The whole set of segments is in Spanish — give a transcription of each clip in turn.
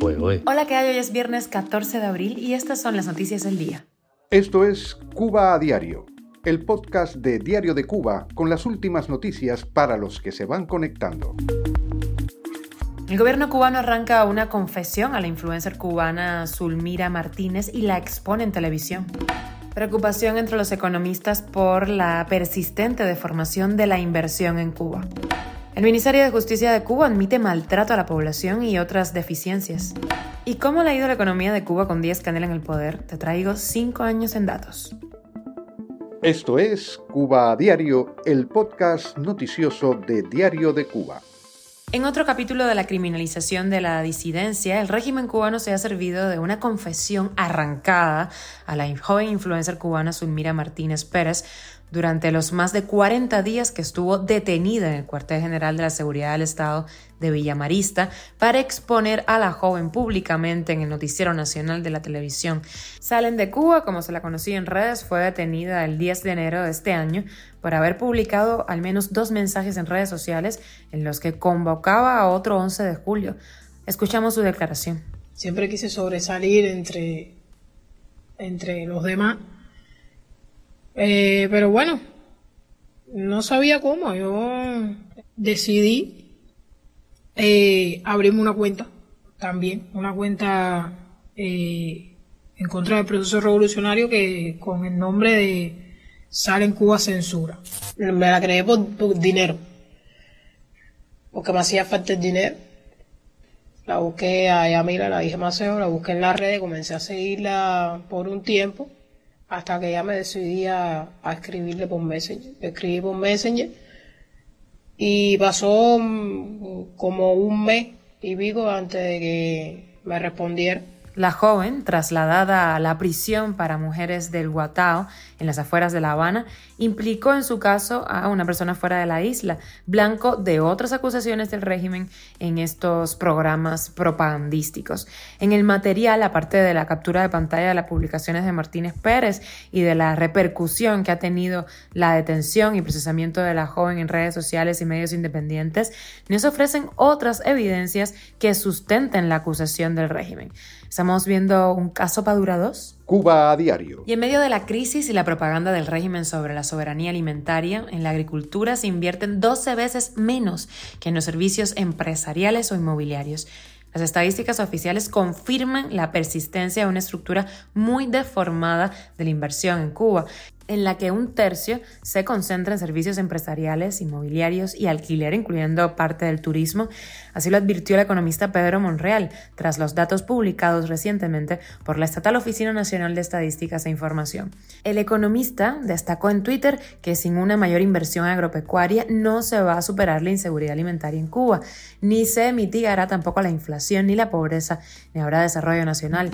Hola, ¿qué hay? Hoy es viernes 14 de abril y estas son las noticias del día. Esto es Cuba a Diario, el podcast de Diario de Cuba con las últimas noticias para los que se van conectando. El gobierno cubano arranca una confesión a la influencer cubana Zulmira Martínez y la expone en televisión. Preocupación entre los economistas por la persistente deformación de la inversión en Cuba. El Ministerio de Justicia de Cuba admite maltrato a la población y otras deficiencias. ¿Y cómo le ha ido la economía de Cuba con Díaz Canel en el poder? Te traigo cinco años en datos. Esto es Cuba a Diario, el podcast noticioso de Diario de Cuba. En otro capítulo de la criminalización de la disidencia, el régimen cubano se ha servido de una confesión arrancada a la joven influencer cubana Zulmira Martínez Pérez durante los más de 40 días que estuvo detenida en el cuartel general de la Seguridad del Estado de Villamarista para exponer a la joven públicamente en el noticiero nacional de la televisión. Salen de Cuba, como se la conocía en redes, fue detenida el 10 de enero de este año por haber publicado al menos dos mensajes en redes sociales en los que convocaba a otro 11 de julio. Escuchamos su declaración. Siempre quise sobresalir entre, entre los demás eh, pero bueno, no sabía cómo. Yo decidí eh, abrirme una cuenta también, una cuenta eh, en contra del proceso revolucionario que con el nombre de Sale en Cuba Censura. Me la creé por, dinero, porque me hacía falta el dinero. La busqué a Yamila, la dije Maceo, la busqué en las redes, comencé a seguirla por un tiempo hasta que ya me decidí a, escribirle por Messenger. Escribí por Messenger y pasó mm, como un mes y pico antes de que me respondiera. La joven, trasladada a la prisión para mujeres del Guatao, en las afueras de La Habana, implicó en su caso a una persona fuera de la isla, blanco de otras acusaciones del régimen en estos programas propagandísticos. En el material, aparte de la captura de pantalla de las publicaciones de Martínez Pérez y de la repercusión que ha tenido la detención y procesamiento de la joven en redes sociales y medios independientes, nos ofrecen otras evidencias que sustenten la acusación del régimen. Estamos viendo un caso Padura 2. Cuba a diario. Y en medio de la crisis y la propaganda del régimen sobre la soberanía alimentaria, en la agricultura se invierten 12 veces menos que en los servicios empresariales o inmobiliarios. Las estadísticas oficiales confirman la persistencia de una estructura muy deformada de la inversión en Cuba en la que un tercio se concentra en servicios empresariales, inmobiliarios y alquiler, incluyendo parte del turismo. Así lo advirtió el economista Pedro Monreal, tras los datos publicados recientemente por la Estatal Oficina Nacional de Estadísticas e Información. El economista destacó en Twitter que sin una mayor inversión agropecuaria no se va a superar la inseguridad alimentaria en Cuba, ni se mitigará tampoco la inflación, ni la pobreza, ni habrá desarrollo nacional.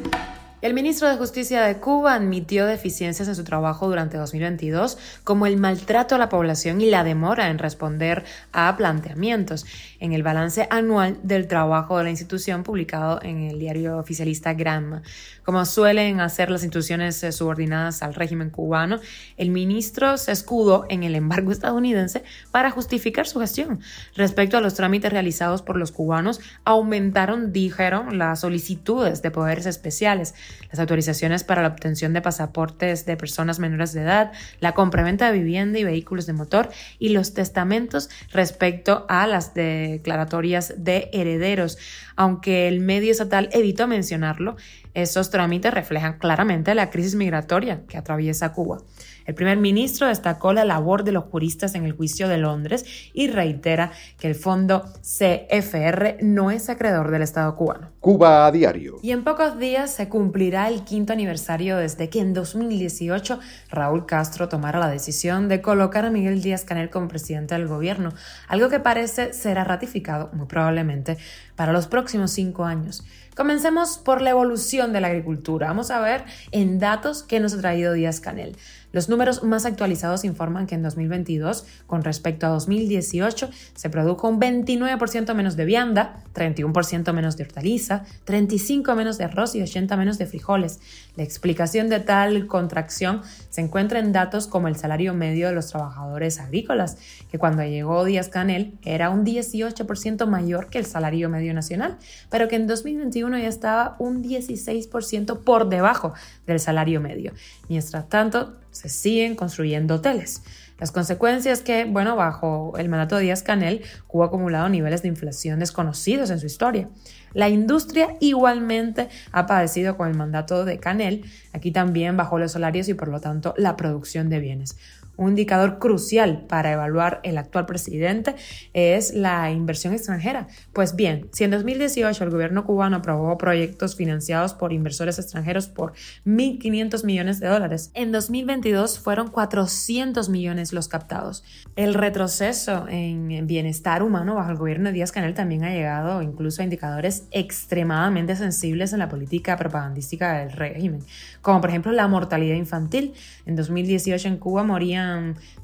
El ministro de Justicia de Cuba admitió deficiencias en su trabajo durante 2022, como el maltrato a la población y la demora en responder a planteamientos en el balance anual del trabajo de la institución publicado en el diario oficialista Granma. Como suelen hacer las instituciones eh, subordinadas al régimen cubano, el ministro se escudó en el embargo estadounidense para justificar su gestión. Respecto a los trámites realizados por los cubanos, aumentaron, dijeron, las solicitudes de poderes especiales las autorizaciones para la obtención de pasaportes de personas menores de edad, la compraventa de vivienda y vehículos de motor y los testamentos respecto a las declaratorias de herederos. Aunque el medio estatal evitó mencionarlo, esos trámites reflejan claramente la crisis migratoria que atraviesa Cuba. El primer ministro destacó la labor de los juristas en el juicio de Londres y reitera que el fondo CFR no es acreedor del Estado cubano. Cuba a diario. Y en pocos días se cumplirá el quinto aniversario desde que en 2018 Raúl Castro tomara la decisión de colocar a Miguel Díaz Canel como presidente del gobierno, algo que parece será ratificado muy probablemente para los próximos cinco años. Comencemos por la evolución de la agricultura. Vamos a ver en datos que nos ha traído Díaz Canel. Los números más actualizados informan que en 2022, con respecto a 2018, se produjo un 29% menos de vianda, 31% menos de hortaliza, 35% menos de arroz y 80% menos de frijoles. La explicación de tal contracción se encuentra en datos como el salario medio de los trabajadores agrícolas, que cuando llegó Díaz Canel era un 18% mayor que el salario medio nacional, pero que en 2021 ya estaba un 16% por debajo del salario medio. Mientras tanto, se siguen construyendo hoteles. Las consecuencias que, bueno, bajo el mandato de Díaz Canel, Cuba ha acumulado niveles de inflación desconocidos en su historia. La industria igualmente ha padecido con el mandato de Canel. Aquí también bajó los salarios y por lo tanto la producción de bienes. Un indicador crucial para evaluar el actual presidente es la inversión extranjera. Pues bien, si en 2018 el gobierno cubano aprobó proyectos financiados por inversores extranjeros por 1.500 millones de dólares, en 2022 fueron 400 millones los captados. El retroceso en bienestar humano bajo el gobierno de Díaz Canel también ha llegado incluso a indicadores extremadamente sensibles en la política propagandística del régimen, como por ejemplo la mortalidad infantil. En 2018 en Cuba morían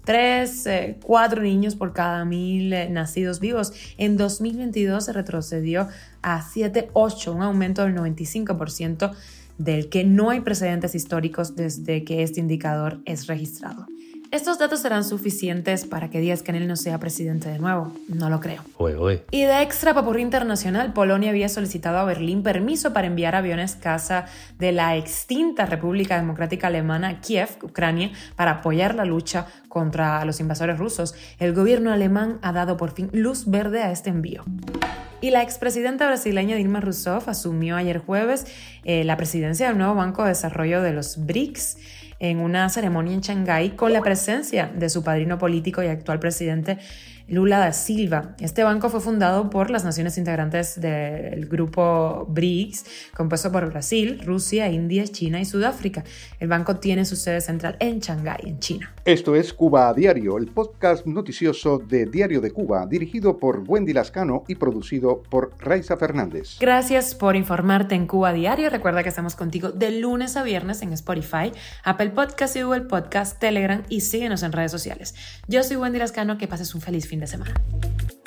tres, eh, cuatro niños por cada mil eh, nacidos vivos. En 2022 se retrocedió a 7, 8, un aumento del 95% del que no hay precedentes históricos desde que este indicador es registrado. ¿Estos datos serán suficientes para que Díaz Canel no sea presidente de nuevo? No lo creo. Y de extra papurri internacional, Polonia había solicitado a Berlín permiso para enviar aviones casa de la extinta República Democrática Alemana Kiev, Ucrania, para apoyar la lucha contra los invasores rusos. El gobierno alemán ha dado por fin luz verde a este envío. Y la expresidenta brasileña Dilma Rousseff asumió ayer jueves eh, la presidencia del nuevo Banco de Desarrollo de los BRICS en una ceremonia en Shanghái con la presencia de su padrino político y actual presidente Lula da Silva. Este banco fue fundado por las naciones integrantes del grupo BRICS, compuesto por Brasil, Rusia, India, China y Sudáfrica. El banco tiene su sede central en Shanghái, en China. Esto es Cuba a Diario, el podcast noticioso de Diario de Cuba, dirigido por Wendy Lascano y producido por Raiza Fernández. Gracias por informarte en Cuba a Diario. Recuerda que estamos contigo de lunes a viernes en Spotify, Apple Podcast y Google Podcast, Telegram y síguenos en redes sociales. Yo soy Wendy Lascano, que pases un feliz fin de semana.